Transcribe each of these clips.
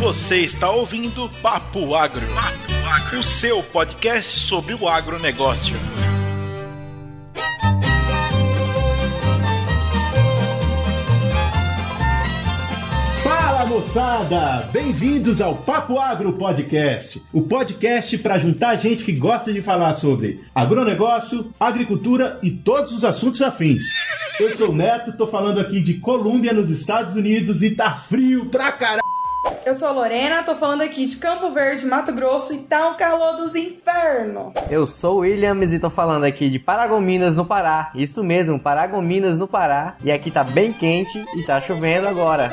Você está ouvindo Papo Agro, Papo Agro, o seu podcast sobre o agronegócio. Fala moçada! Bem-vindos ao Papo Agro Podcast, o podcast para juntar gente que gosta de falar sobre agronegócio, agricultura e todos os assuntos afins. Eu sou o Neto, tô falando aqui de Colômbia, nos Estados Unidos, e tá frio pra caralho. Eu sou a Lorena, tô falando aqui de Campo Verde, Mato Grosso, e tá um calor dos infernos. Eu sou o Williams e tô falando aqui de Paragominas, no Pará. Isso mesmo, Paragominas, no Pará. E aqui tá bem quente e tá chovendo agora.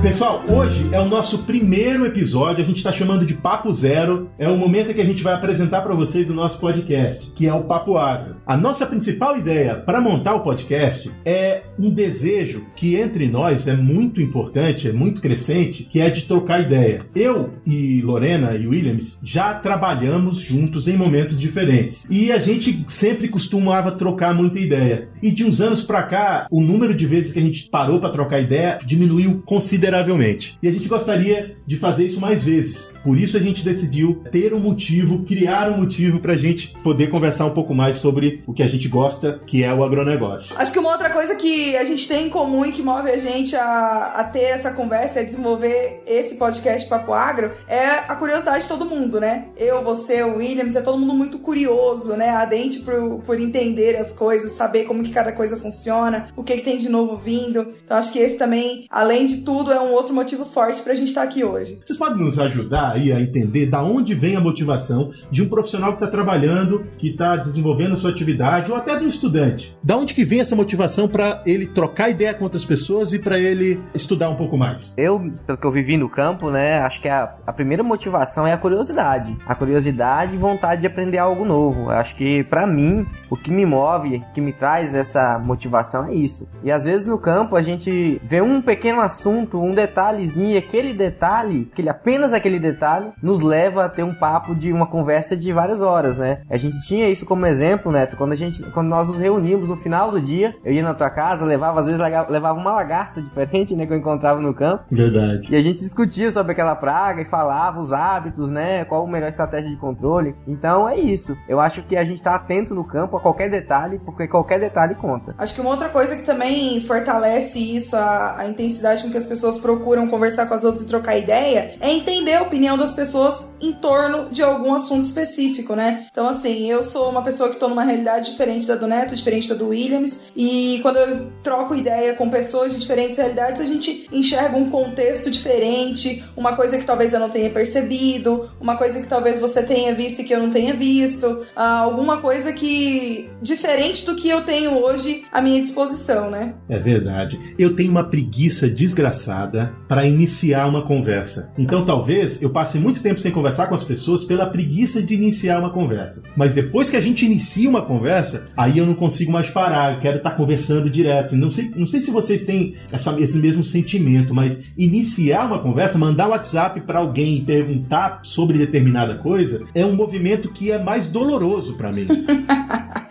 Pessoal, hoje é o nosso primeiro episódio, a gente está chamando de Papo Zero. É o momento em que a gente vai apresentar para vocês o nosso podcast, que é o Papo Agro. A nossa principal ideia para montar o podcast é um desejo que entre nós é muito importante, é muito crescente, que é de trocar ideia. Eu e Lorena e Williams já trabalhamos juntos em momentos diferentes e a gente sempre costumava trocar muita ideia. E de uns anos para cá, o número de vezes que a gente parou para trocar ideia diminuiu consideravelmente consideravelmente. E a gente gostaria de fazer isso mais vezes. Por isso a gente decidiu ter um motivo, criar um motivo para a gente poder conversar um pouco mais sobre o que a gente gosta, que é o agronegócio. Acho que uma outra coisa que a gente tem em comum e que move a gente a, a ter essa conversa, a desenvolver esse podcast Papo Agro, é a curiosidade de todo mundo, né? Eu, você, o Williams, é todo mundo muito curioso, né? Ardente por, por entender as coisas, saber como que cada coisa funciona, o que, que tem de novo vindo. Então acho que esse também, além de tudo, é um outro motivo forte pra gente estar aqui hoje. Vocês podem nos ajudar aí a entender da onde vem a motivação de um profissional que está trabalhando, que está desenvolvendo a sua atividade, ou até do estudante. Da onde que vem essa motivação para ele trocar ideia com outras pessoas e para ele estudar um pouco mais? Eu, pelo que eu vivi no campo, né, acho que a, a primeira motivação é a curiosidade. A curiosidade e vontade de aprender algo novo. Acho que para mim, o que me move, que me traz essa motivação é isso. E às vezes no campo a gente vê um pequeno assunto, um detalhezinho, e aquele detalhe, aquele, apenas aquele detalhe, nos leva a ter um papo de uma conversa de várias horas, né? A gente tinha isso como exemplo, Neto, quando a gente, quando nós nos reunimos no final do dia, eu ia na tua casa, levava, às vezes levava uma lagarta diferente, né, que eu encontrava no campo. Verdade. E a gente discutia sobre aquela praga e falava os hábitos, né, qual a melhor estratégia de controle. Então é isso. Eu acho que a gente tá atento no campo a qualquer detalhe, porque qualquer detalhe conta. Acho que uma outra coisa que também fortalece isso, a, a intensidade com que as pessoas procuram conversar com as outras e trocar ideia, é entender a opinião das pessoas em torno de algum assunto específico, né? Então, assim, eu sou uma pessoa que tô numa realidade diferente da do Neto, diferente da do Williams, e quando eu troco ideia com pessoas de diferentes realidades, a gente enxerga um contexto diferente, uma coisa que talvez eu não tenha percebido, uma coisa que talvez você tenha visto e que eu não tenha visto, alguma coisa que diferente do que eu tenho hoje à minha disposição, né? É verdade. Eu tenho uma preguiça desgraçada para iniciar uma conversa. Então, talvez eu passe muito tempo sem conversar com as pessoas pela preguiça de iniciar uma conversa. Mas depois que a gente inicia uma conversa, aí eu não consigo mais parar, eu quero estar conversando direto. Não sei, não sei se vocês têm essa, esse mesmo sentimento, mas iniciar uma conversa, mandar WhatsApp para alguém e perguntar sobre determinada coisa, é um movimento que é mais doloroso para mim.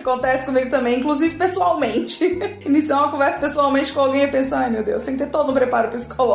Acontece comigo também, inclusive pessoalmente. Iniciar uma conversa pessoalmente com alguém e pensar, ai meu Deus, tem que ter todo um preparo psicológico.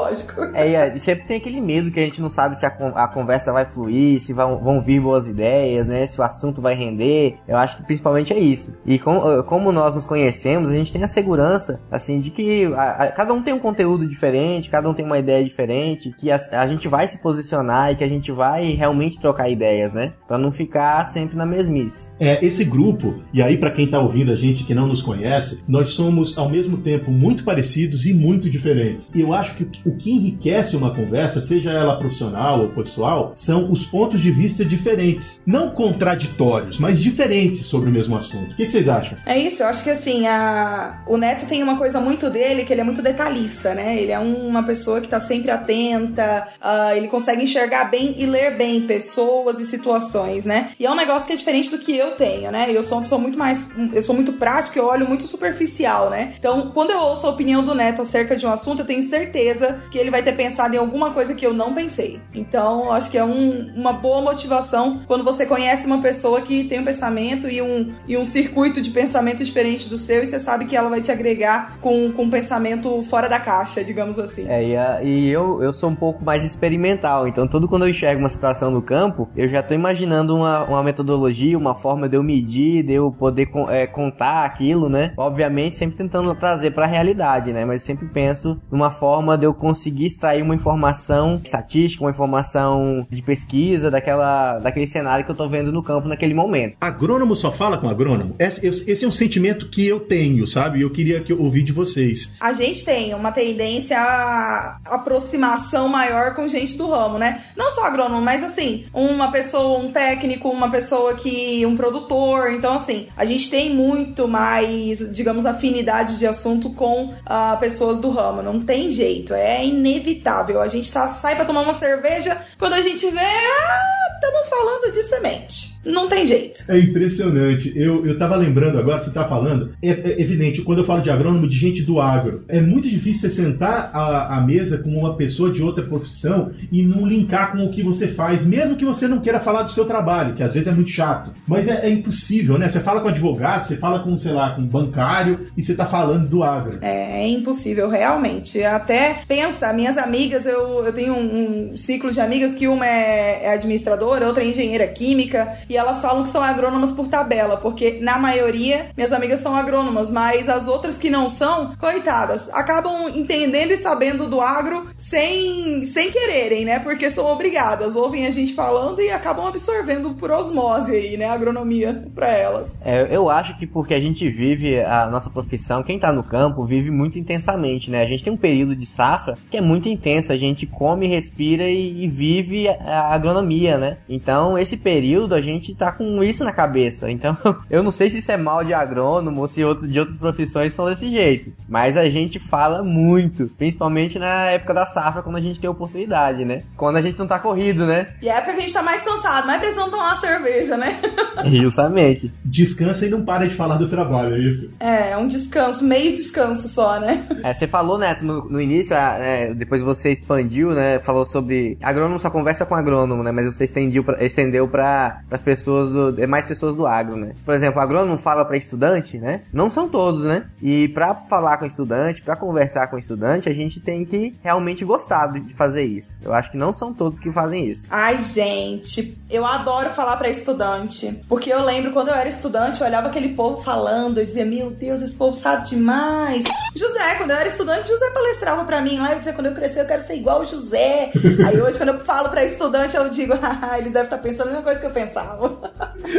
É, e sempre tem aquele medo que a gente não sabe se a, a conversa vai fluir, se vão, vão vir boas ideias, né? Se o assunto vai render. Eu acho que principalmente é isso. E com, ah, como nós nos conhecemos, a gente tem a segurança, assim, de que a, a, cada um tem um conteúdo diferente, cada um tem uma ideia diferente, que a, a gente vai se posicionar e que a gente vai realmente trocar ideias, né? Pra não ficar sempre na mesmice. É, esse grupo, e aí para quem está ouvindo a gente que não nos conhece, nós somos ao mesmo tempo muito parecidos e muito diferentes. E eu acho que o que enriquece uma conversa, seja ela profissional ou pessoal, são os pontos de vista diferentes. Não contraditórios, mas diferentes sobre o mesmo assunto. O que, vocês acham? É isso, eu acho que assim, a... o Neto tem uma coisa muito dele, que ele é muito detalhista, né? Ele é uma pessoa que tá sempre atenta, uh, ele consegue enxergar bem e ler bem pessoas e situações, né? E é um negócio que é diferente do que eu tenho, né? Eu sou uma pessoa muito mais. Eu sou muito prática, eu olho muito superficial, né? Então, quando eu ouço a opinião do Neto acerca de um assunto, eu tenho certeza que ele vai ter pensado em alguma coisa que eu não pensei. Então, acho que é um, uma boa motivação quando você conhece uma pessoa que tem um pensamento e um, e um circuito de pensamento diferente do seu e você sabe que ela vai te agregar com, com um pensamento fora da caixa, digamos assim. É, e, a, e eu, eu sou um pouco mais experimental, então tudo quando eu enxergo uma situação no campo, eu já tô imaginando uma, uma metodologia, uma forma de eu medir, de eu poder é, contar aquilo, né? Obviamente sempre tentando trazer para a realidade, né? Mas sempre penso numa forma de eu conseguir extrair uma informação estatística, uma informação de pesquisa daquela, daquele cenário que eu tô vendo no campo naquele momento. Agrônomo só fala com agrônomo? Esse, esse é um sentimento que eu tenho, sabe? Eu queria que eu ouvir de vocês. A gente tem uma tendência a aproximação maior com gente do ramo, né? Não só agrônomo, mas assim, uma pessoa, um técnico, uma pessoa que. um produtor. Então, assim, a gente tem muito mais, digamos, afinidade de assunto com uh, pessoas do ramo. Não tem jeito, é inevitável. A gente tá, sai pra tomar uma cerveja, quando a gente vê, ah, estamos falando de semente. Não tem jeito. É impressionante. Eu, eu tava lembrando agora, você tá falando, é, é, evidente, quando eu falo de agrônomo, de gente do agro, é muito difícil você sentar à, mesa com uma pessoa de outra profissão e não linkar com o que você faz, mesmo que você não queira falar do seu trabalho, que às vezes é muito chato. Mas é, é impossível, né? Você fala com advogado, você fala com, sei lá, com bancário e você tá falando do agro. É, é impossível, realmente. Até pensa, minhas amigas, eu, eu tenho um, um ciclo de amigas que uma é, é administradora, outra é engenheira química e elas falam que são agrônomas por tabela, porque na maioria minhas amigas são agrônomas, mas as outras que não são, coitadas, acabam entendendo e sabendo do agro sem, sem quererem, né? Porque são obrigadas, ouvem a gente falando e acabam absorvendo por osmose aí, né? A agronomia para elas. É, eu acho que porque a gente vive a nossa profissão, quem tá no campo vive muito intensamente, né? A gente tem um período de safra que é muito intenso, a gente come, respira e, e vive a agronomia, né? Então, esse período a gente gente tá com isso na cabeça. Então, eu não sei se isso é mal de agrônomo ou se outro, de outras profissões são desse jeito. Mas a gente fala muito, principalmente na época da safra, quando a gente tem oportunidade, né? Quando a gente não tá corrido, né? E é época que a gente tá mais cansado, mais precisando tomar uma cerveja, né? Justamente. Descansa e não para de falar do trabalho, é isso? É, é um descanso, meio descanso só, né? É, você falou, Neto, no, no início, é, depois você expandiu, né? Falou sobre. Agrônomo só conversa com agrônomo, né? Mas você estendeu pra, estendeu para as pessoas pessoas do, é mais pessoas do agro, né? Por exemplo, agrônomo fala para estudante, né? Não são todos, né? E para falar com estudante, para conversar com estudante, a gente tem que realmente gostar de fazer isso. Eu acho que não são todos que fazem isso. Ai, gente, eu adoro falar para estudante, porque eu lembro quando eu era estudante, eu olhava aquele povo falando, eu dizia, meu Deus, esse povo sabe demais. José, quando eu era estudante, José palestrava para mim lá, eu dizia, quando eu crescer eu quero ser igual o José. Aí hoje quando eu falo para estudante, eu digo, ah, eles devem estar pensando a mesma coisa que eu pensava.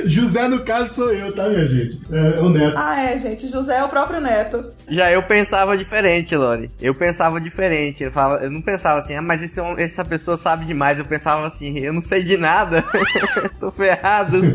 José, no caso, sou eu, tá, minha gente? É, é, o Neto. Ah, é, gente. José é o próprio Neto. Já eu pensava diferente, Lori. Eu pensava diferente. Eu, falava, eu não pensava assim, ah, mas esse, essa pessoa sabe demais. Eu pensava assim, eu não sei de nada. Tô ferrado.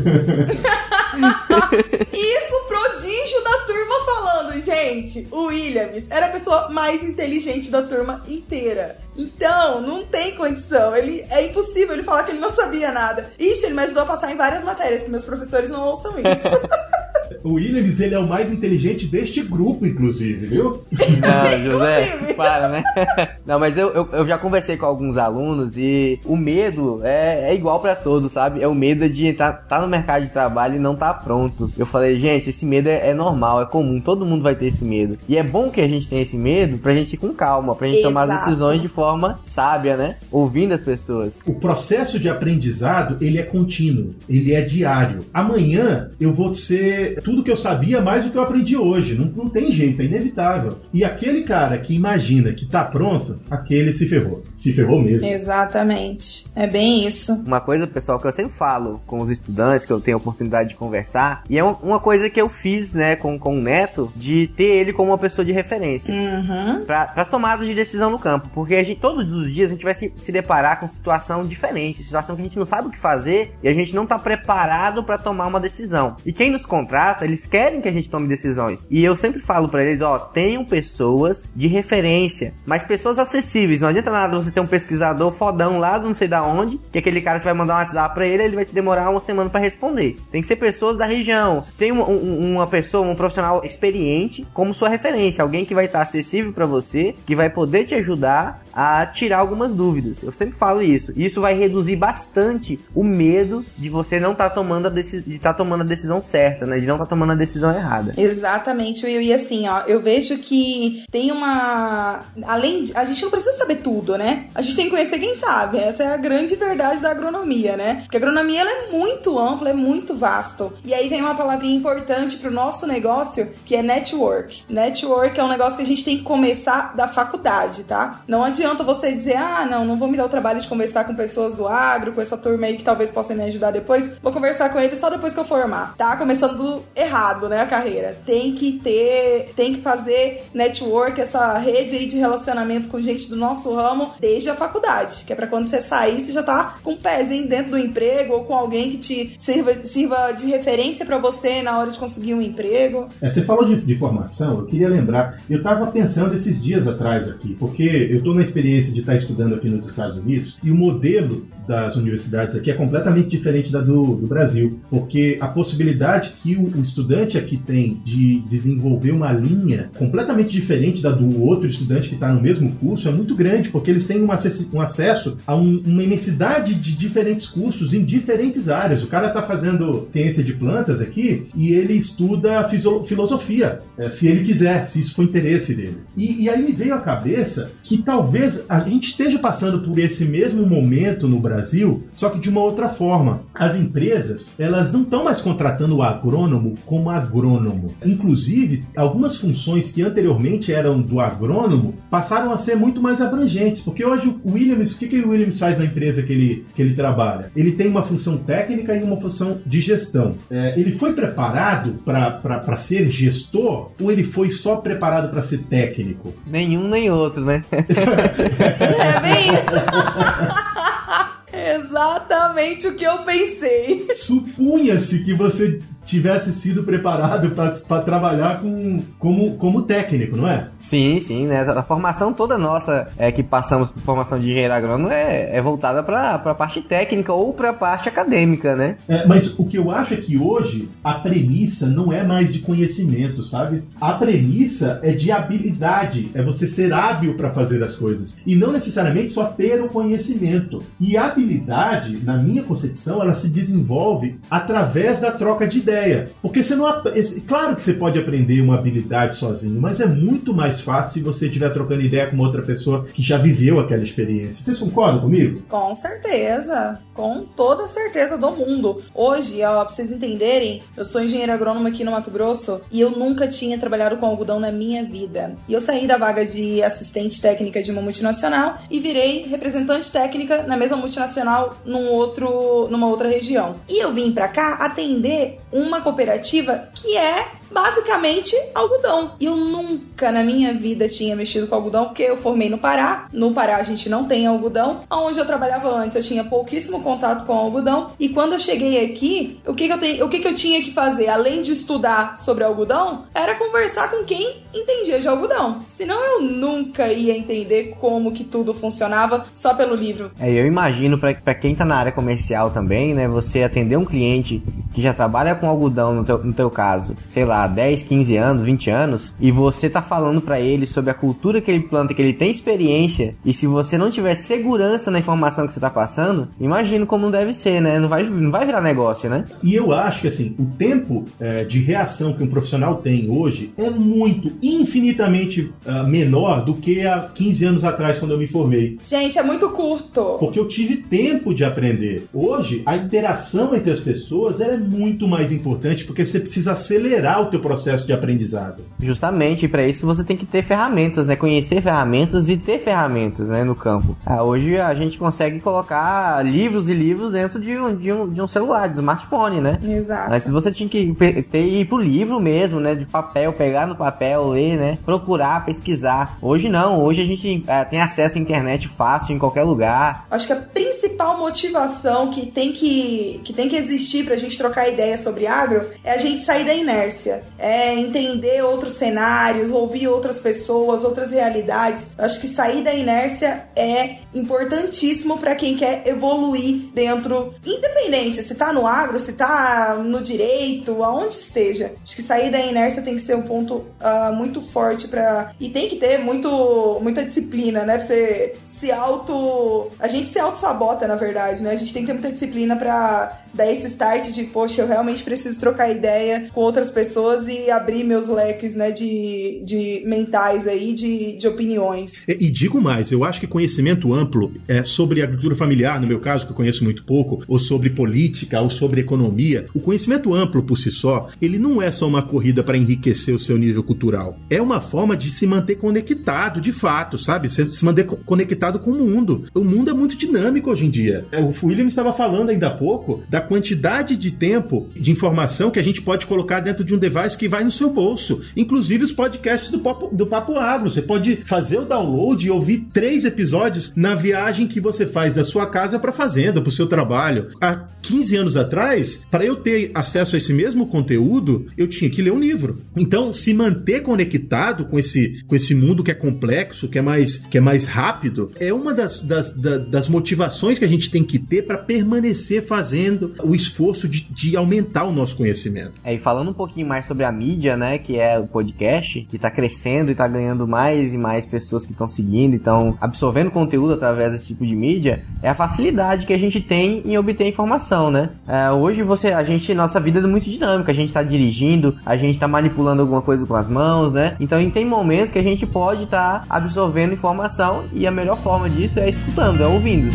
Isso, prodígio da turma falando, gente. O Williams era a pessoa mais inteligente da turma inteira. Então, não tem condição. Ele é impossível ele falar que ele não sabia nada. Ixi, ele me ajudou a passar em várias matérias, que meus professores não ouçam isso. O Williams, ele é o mais inteligente deste grupo, inclusive, viu? Não, José, para, né? Não, mas eu, eu, eu, já conversei com alguns alunos e o medo é, é igual para todos, sabe? É o medo de estar tá no mercado de trabalho e não tá pronto. Eu falei, gente, esse medo é, é, normal, é comum, todo mundo vai ter esse medo. E é bom que a gente tenha esse medo pra gente ir com calma, pra gente Exato. tomar as decisões de forma sábia, né? Ouvindo as pessoas. O processo de aprendizado, ele é contínuo, ele é diário. Amanhã eu vou ser tudo que eu sabia mais do que eu aprendi hoje. Não, não tem jeito, é inevitável. E aquele cara que imagina que tá pronto, aquele se ferrou. Se ferrou mesmo. Exatamente. É bem isso. Uma coisa, pessoal, que eu sempre falo com os estudantes, que eu tenho a oportunidade de conversar, e é uma coisa que eu fiz, né, com, com o Neto, de ter ele como uma pessoa de referência. Uhum. Para as tomadas de decisão no campo. Porque a gente, todos os dias a gente vai se, se deparar com situação diferente, situação que a gente não sabe o que fazer e a gente não tá preparado para tomar uma decisão. E quem nos contrata eles querem que a gente tome decisões. E eu sempre falo para eles, ó, tenham pessoas de referência, mas pessoas acessíveis. Não adianta nada você ter um pesquisador fodão lá, não sei da onde, que aquele cara você vai mandar um WhatsApp para ele, ele vai te demorar uma semana para responder. Tem que ser pessoas da região. Tem uma, uma pessoa, um profissional experiente como sua referência, alguém que vai estar acessível para você, que vai poder te ajudar a tirar algumas dúvidas. Eu sempre falo isso. Isso vai reduzir bastante o medo de você não estar tá tomando a de estar tá tomando a decisão certa, né? De não estar tá tomando a decisão errada. Exatamente. E assim, ó, eu vejo que tem uma além de... a gente não precisa saber tudo, né? A gente tem que conhecer quem sabe. Essa é a grande verdade da agronomia, né? Porque a agronomia ela é muito ampla, é muito vasto. E aí vem uma palavrinha importante para o nosso negócio, que é network. Network é um negócio que a gente tem que começar da faculdade, tá? Não adianta você dizer, ah, não, não vou me dar o trabalho de conversar com pessoas do agro, com essa turma aí que talvez possa me ajudar depois. Vou conversar com eles só depois que eu formar. Tá começando errado, né, a carreira. Tem que ter, tem que fazer network, essa rede aí de relacionamento com gente do nosso ramo desde a faculdade, que é para quando você sair, você já tá com um pezinho dentro do emprego ou com alguém que te sirva, sirva de referência para você na hora de conseguir um emprego. É, você falou de, de, formação, eu queria lembrar, eu tava pensando esses dias atrás aqui, porque eu tô na experiência de estar estudando aqui nos Estados Unidos e o modelo das universidades aqui é completamente diferente da do, do Brasil, porque a possibilidade que o, estudante aqui tem de desenvolver uma linha completamente diferente da do outro estudante que está no mesmo curso é muito grande, porque eles têm um, um acesso a um, uma imensidade de diferentes cursos em diferentes áreas. O cara está fazendo ciência de plantas aqui e ele estuda filosofia, é, se ele quiser, se isso for interesse dele. E, e aí me veio à cabeça que talvez a gente esteja passando por esse mesmo momento no Brasil Brasil, só que de uma outra forma. As empresas, elas não estão mais contratando o agrônomo como agrônomo. Inclusive, algumas funções que anteriormente eram do agrônomo passaram a ser muito mais abrangentes, porque hoje o Williams, o que, que o Williams faz na empresa que ele, que ele trabalha? Ele tem uma função técnica e uma função de gestão. É, ele foi preparado para ser gestor ou ele foi só preparado para ser técnico? Nenhum nem outro, né? é bem isso. Exatamente o que eu pensei. Supunha-se que você tivesse sido preparado para trabalhar com, como, como técnico, não é? Sim, sim, né? A formação toda nossa é que passamos por formação de engenheiro agrônomo é, é voltada para a parte técnica ou para a parte acadêmica, né? É, mas o que eu acho é que hoje a premissa não é mais de conhecimento, sabe? A premissa é de habilidade, é você ser hábil para fazer as coisas e não necessariamente só ter o conhecimento. E a habilidade, na minha concepção, ela se desenvolve através da troca de ideias ideia. Porque você não. Claro que você pode aprender uma habilidade sozinho, mas é muito mais fácil se você estiver trocando ideia com outra pessoa que já viveu aquela experiência. Vocês concordam comigo? Com certeza. Com toda certeza do mundo. Hoje, ó, pra vocês entenderem, eu sou engenheiro agrônomo aqui no Mato Grosso e eu nunca tinha trabalhado com algodão na minha vida. E eu saí da vaga de assistente técnica de uma multinacional e virei representante técnica na mesma multinacional num outro, numa outra região. E eu vim para cá atender uma cooperativa que é basicamente algodão. E eu nunca na minha vida tinha mexido com algodão, porque eu formei no Pará. No Pará a gente não tem algodão. Onde eu trabalhava antes eu tinha pouquíssimo contato com algodão. E quando eu cheguei aqui, o que, que eu, te, o que, que eu tinha que fazer, além de estudar sobre algodão, era conversar com quem entendia de algodão. Senão eu nunca ia entender como que tudo funcionava só pelo livro. É, eu imagino para quem tá na área comercial também, né? Você atender um cliente que já trabalha com algodão, no teu, no teu caso, sei lá, 10, 15 anos, 20 anos, e você tá falando para ele sobre a cultura que ele planta, que ele tem experiência, e se você não tiver segurança na informação que você tá passando, imagino como não deve ser, né? Não vai, não vai virar negócio, né? E eu acho que, assim, o tempo é, de reação que um profissional tem hoje é muito, infinitamente uh, menor do que há 15 anos atrás, quando eu me formei. Gente, é muito curto. Porque eu tive tempo de aprender. Hoje, a interação entre as pessoas é muito mais importante, porque você precisa acelerar o teu processo de aprendizado. Justamente, para isso você tem que ter ferramentas, né? Conhecer ferramentas e ter ferramentas, né, no campo. Ah, hoje a gente consegue colocar livros e livros dentro de um, de um, de um celular, de um smartphone, né? Exato. Mas se você tinha que ter, ir pro livro mesmo, né, de papel, pegar no papel, ler, né, procurar, pesquisar. Hoje não, hoje a gente é, tem acesso à internet fácil em qualquer lugar. Acho que a principal principal motivação que tem que, que, tem que existir pra gente trocar ideia sobre agro é a gente sair da inércia, é entender outros cenários, ouvir outras pessoas, outras realidades. Eu acho que sair da inércia é importantíssimo para quem quer evoluir dentro, independente se tá no agro, se tá no direito, aonde esteja. Acho que sair da inércia tem que ser um ponto uh, muito forte para e tem que ter muito muita disciplina, né? Pra você se auto, a gente se auto sabota, na verdade, né? A gente tem que ter muita disciplina para dar esse start de, poxa, eu realmente preciso trocar ideia com outras pessoas e abrir meus leques, né, de, de mentais aí, de, de opiniões. E, e digo mais, eu acho que conhecimento amplo é, sobre agricultura familiar, no meu caso, que eu conheço muito pouco, ou sobre política, ou sobre economia, o conhecimento amplo por si só, ele não é só uma corrida para enriquecer o seu nível cultural. É uma forma de se manter conectado, de fato, sabe? Se, se manter conectado com o mundo. O mundo é muito dinâmico hoje em dia. É, o William estava falando ainda há pouco da quantidade de tempo de informação que a gente pode colocar dentro de um device que vai no seu bolso. Inclusive os podcasts do Papo, do Papo Agro. Você pode fazer o download e ouvir três episódios na viagem que você faz da sua casa para a fazenda, para o seu trabalho. Há 15 anos atrás, para eu ter acesso a esse mesmo conteúdo, eu tinha que ler um livro. Então, se manter conectado com esse, com esse mundo que é complexo, que é mais, que é mais rápido, é uma das, das, das, das motivações que a gente tem que ter para permanecer fazendo o esforço de, de, aumentar o nosso conhecimento. É, e falando um pouquinho mais sobre a mídia, né, que é o podcast, que está crescendo e está ganhando mais e mais pessoas que estão seguindo, então absorvendo conteúdo através desse tipo de mídia, é a facilidade que a gente tem em obter informação, né? É, hoje você, a gente, nossa vida é muito dinâmica, a gente está dirigindo, a gente está manipulando alguma coisa com as mãos, né? Então tem momentos que a gente pode estar tá absorvendo informação e a melhor forma disso é escutando, é ouvindo.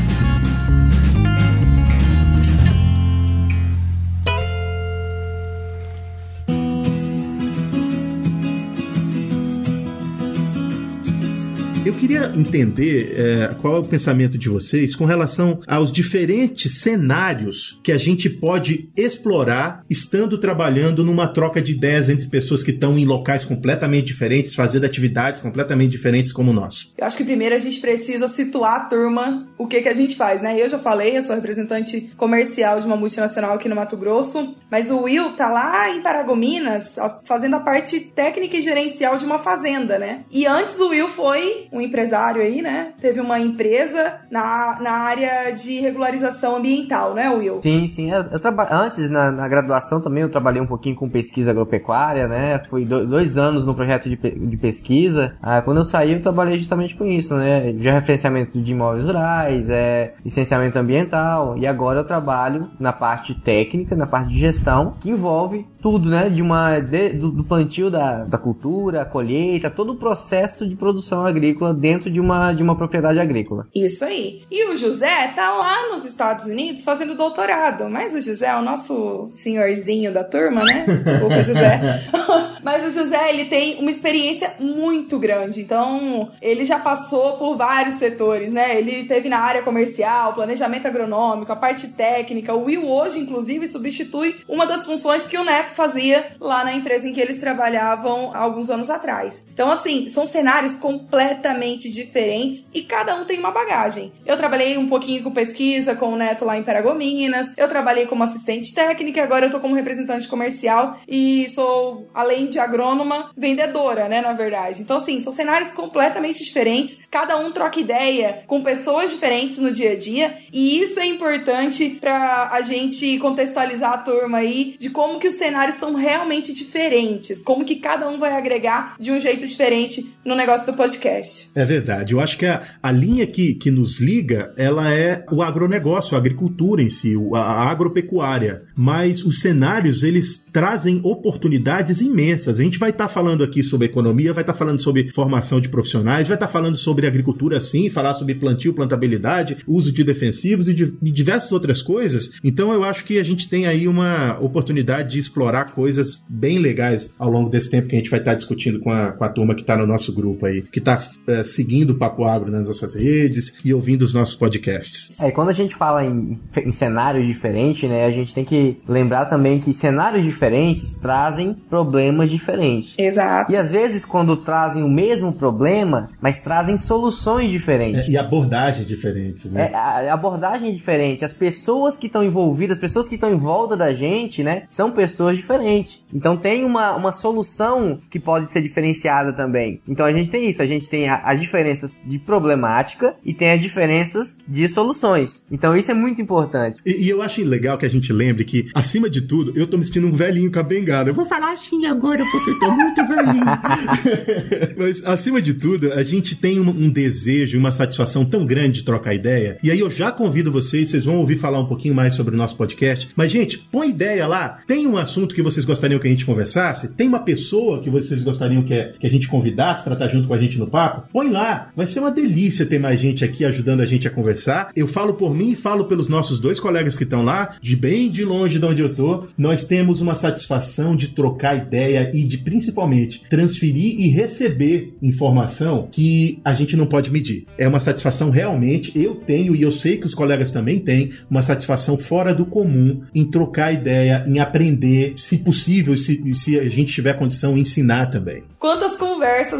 Eu queria entender é, qual é o pensamento de vocês com relação aos diferentes cenários que a gente pode explorar estando trabalhando numa troca de ideias entre pessoas que estão em locais completamente diferentes, fazendo atividades completamente diferentes como nosso. Eu acho que primeiro a gente precisa situar a turma o que, que a gente faz, né? Eu já falei, eu sou representante comercial de uma multinacional aqui no Mato Grosso, mas o Will tá lá em Paragominas fazendo a parte técnica e gerencial de uma fazenda, né? E antes o Will foi um empresário aí, né? Teve uma empresa na, na área de regularização ambiental, né, Will? Sim, sim. Eu, eu traba... Antes, na, na, graduação também, eu trabalhei um pouquinho com pesquisa agropecuária, né? Fui do, dois anos no projeto de, de pesquisa. Ah, quando eu saí, eu trabalhei justamente com isso, né? De referenciamento de imóveis rurais, é, licenciamento ambiental. E agora eu trabalho na parte técnica, na parte de gestão, que envolve tudo, né? De uma, de, do, do plantio da, da cultura, a colheita, todo o processo de produção agrícola dentro de uma, de uma propriedade agrícola. Isso aí. E o José tá lá nos Estados Unidos fazendo doutorado, mas o José é o nosso senhorzinho da turma, né? Desculpa, José. mas o José, ele tem uma experiência muito grande, então ele já passou por vários setores, né? Ele teve na área comercial, planejamento agronômico, a parte técnica. O Will hoje, inclusive, substitui uma das funções que o Neto fazia lá na empresa em que eles trabalhavam alguns anos atrás. Então, assim, são cenários completamente completamente diferentes e cada um tem uma bagagem. Eu trabalhei um pouquinho com pesquisa com o Neto lá em Paragominas, eu trabalhei como assistente técnica, agora eu tô como representante comercial e sou, além de agrônoma, vendedora, né, na verdade. Então, assim, são cenários completamente diferentes, cada um troca ideia com pessoas diferentes no dia a dia e isso é importante para a gente contextualizar a turma aí de como que os cenários são realmente diferentes, como que cada um vai agregar de um jeito diferente no negócio do podcast. É verdade. Eu acho que a, a linha que, que nos liga, ela é o agronegócio, a agricultura em si, a, a agropecuária. Mas os cenários, eles trazem oportunidades imensas. A gente vai estar tá falando aqui sobre economia, vai estar tá falando sobre formação de profissionais, vai estar tá falando sobre agricultura sim, falar sobre plantio, plantabilidade, uso de defensivos e de, de diversas outras coisas. Então eu acho que a gente tem aí uma oportunidade de explorar coisas bem legais ao longo desse tempo que a gente vai estar discutindo com a, com a turma que está no nosso grupo aí, que está é, seguindo o Papo Agro nas nossas redes e ouvindo os nossos podcasts. É, quando a gente fala em, em cenários diferentes, né, a gente tem que lembrar também que cenários diferentes trazem problemas diferentes. Exato. E às vezes, quando trazem o mesmo problema, mas trazem soluções diferentes. É, e abordagens diferentes, né? É, a abordagem é diferente. As pessoas que estão envolvidas, as pessoas que estão em volta da gente, né, são pessoas diferentes. Então tem uma, uma solução que pode ser diferenciada também. Então a gente tem isso, a gente tem a, as diferenças de problemática e tem as diferenças de soluções. Então isso é muito importante. E, e eu acho legal que a gente lembre que, acima de tudo, eu tô me sentindo um velhinho com a bengala. Eu vou falar assim agora porque eu tô muito velhinho. Mas, acima de tudo, a gente tem um, um desejo, uma satisfação tão grande de trocar ideia. E aí eu já convido vocês, vocês vão ouvir falar um pouquinho mais sobre o nosso podcast. Mas, gente, põe ideia lá. Tem um assunto que vocês gostariam que a gente conversasse? Tem uma pessoa que vocês gostariam que, que a gente convidasse para estar junto com a gente no papo? Põe lá. Vai ser uma delícia ter mais gente aqui ajudando a gente a conversar. Eu falo por mim e falo pelos nossos dois colegas que estão lá, de bem de longe de onde eu tô. Nós temos uma satisfação de trocar ideia e de principalmente transferir e receber informação que a gente não pode medir. É uma satisfação realmente, eu tenho e eu sei que os colegas também têm, uma satisfação fora do comum em trocar ideia, em aprender, se possível, se, se a gente tiver condição, ensinar também. Quantas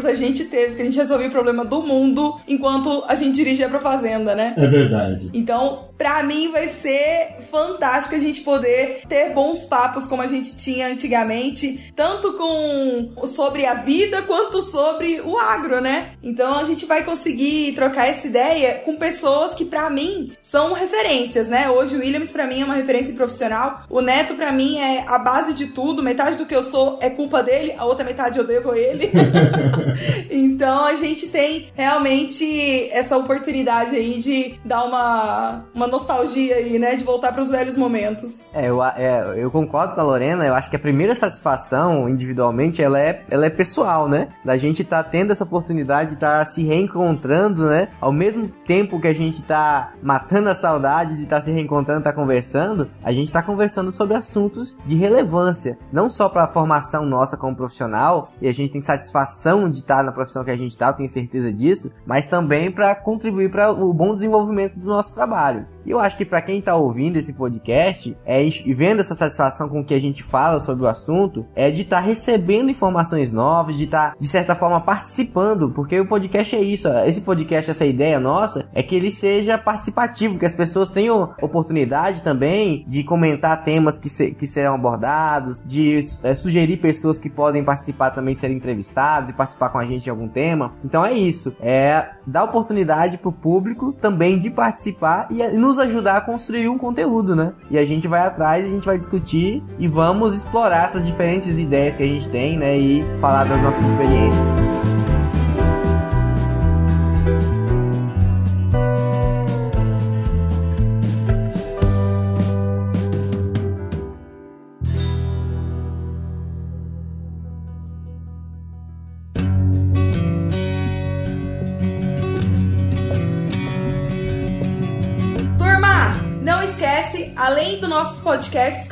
a gente teve que a gente resolveu o problema do mundo enquanto a gente dirigia pra fazenda, né? É verdade. Então, pra mim vai ser fantástico a gente poder ter bons papos como a gente tinha antigamente, tanto com sobre a vida quanto sobre o agro, né? Então a gente vai conseguir trocar essa ideia com pessoas que para mim são referências, né? Hoje o Williams para mim é uma referência profissional, o Neto para mim é a base de tudo, metade do que eu sou é culpa dele, a outra metade eu devo a ele. então a gente tem realmente essa oportunidade aí de dar uma, uma nostalgia aí, né? De voltar para os velhos momentos. É eu, é, eu concordo com a Lorena, eu acho que a primeira satisfação individualmente ela é, ela é pessoal, né? Da gente estar tá tendo essa oportunidade de estar tá se reencontrando, né? Ao mesmo tempo que a gente tá matando a saudade de estar tá se reencontrando, tá conversando, a gente tá conversando sobre assuntos de relevância, não só para a formação nossa como profissional, e a gente tem satisfação de estar na profissão que a gente tá, eu tenho certeza disso, mas também para contribuir para o bom desenvolvimento do nosso trabalho. E eu acho que para quem tá ouvindo esse podcast, é, e vendo essa satisfação com que a gente fala sobre o assunto, é de estar tá recebendo informações novas, de estar, tá, de certa forma, participando, porque o podcast é isso. Esse podcast, essa ideia nossa, é que ele seja participativo, que as pessoas tenham oportunidade também de comentar temas que, se, que serão abordados, de é, sugerir pessoas que podem participar também, serem entrevistados e participar com a gente de algum tema. Então é isso. É dar oportunidade pro público também de participar e nos ajudar a construir um conteúdo, né? E a gente vai atrás, a gente vai discutir e vamos explorar essas diferentes ideias que a gente tem, né? E falar das nossas experiências.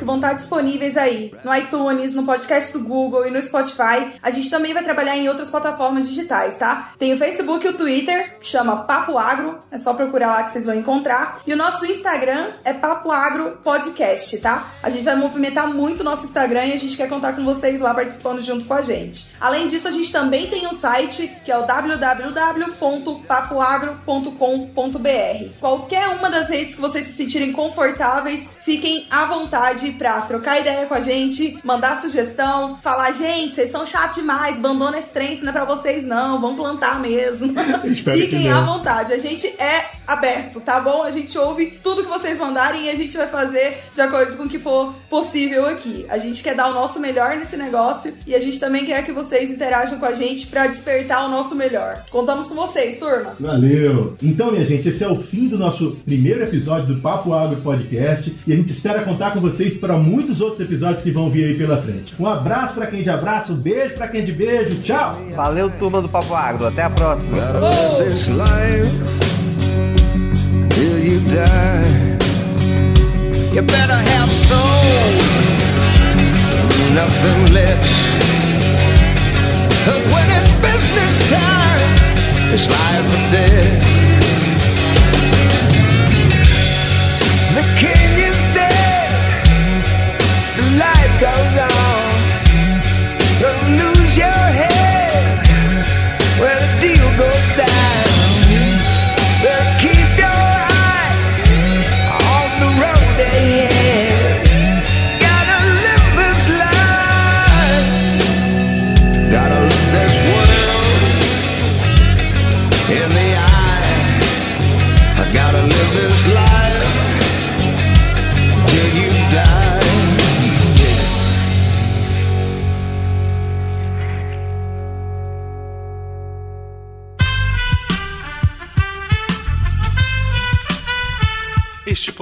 Que vão estar disponíveis aí no iTunes, no podcast do Google e no Spotify, a gente também vai trabalhar em outras plataformas digitais, tá? Tem o Facebook e o Twitter, que chama Papo Agro, é só procurar lá que vocês vão encontrar. E o nosso Instagram é Papo Agro Podcast, tá? A gente vai movimentar muito o nosso Instagram e a gente quer contar com vocês lá participando junto com a gente. Além disso, a gente também tem um site que é o www.papoagro.com.br. Qualquer uma das redes que vocês se sentirem confortáveis, fiquem à vontade pra trocar ideia com a gente, mandar sugestão, falar, gente, vocês são chatos demais, abandona esse trem, isso não é pra vocês não, vamos plantar mesmo. fiquem à vontade, a gente é aberto, tá bom? A gente ouve tudo que vocês mandarem e a gente vai fazer de acordo com o que for possível aqui. A gente quer dar o nosso melhor nesse negócio e a gente também quer que vocês interajam com a gente para despertar o nosso melhor. Contamos com vocês, turma. Valeu! Então, minha gente, esse é o fim do nosso primeiro episódio do Papo Agro Podcast e a gente espera contar com vocês para muitos outros episódios que vão vir aí pela frente. Um abraço para quem de abraço, um beijo para quem de beijo. Tchau! Valeu, turma do Papo Agro. Até a próxima. Cause when it's business time, It's life or death.